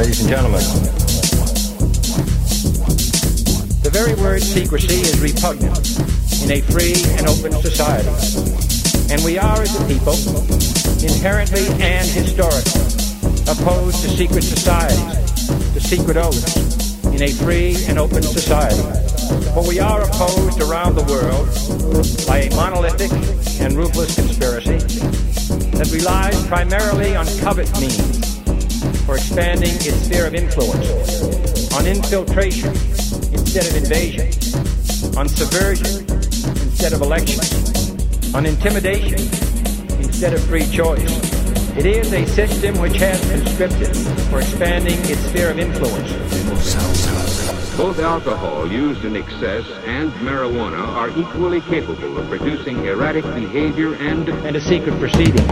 Ladies and gentlemen, the very word secrecy is repugnant in a free and open society. And we are, as a people, inherently and historically opposed to secret societies, to secret oaths, in a free and open society. But we are opposed around the world by a monolithic and ruthless conspiracy that relies primarily on covert means for expanding its sphere of influence, on infiltration instead of invasion, on subversion instead of election, on intimidation instead of free choice. It is a system which has conscripted for expanding its sphere of influence. Both alcohol used in excess and marijuana are equally capable of producing erratic behavior and and a secret proceedings.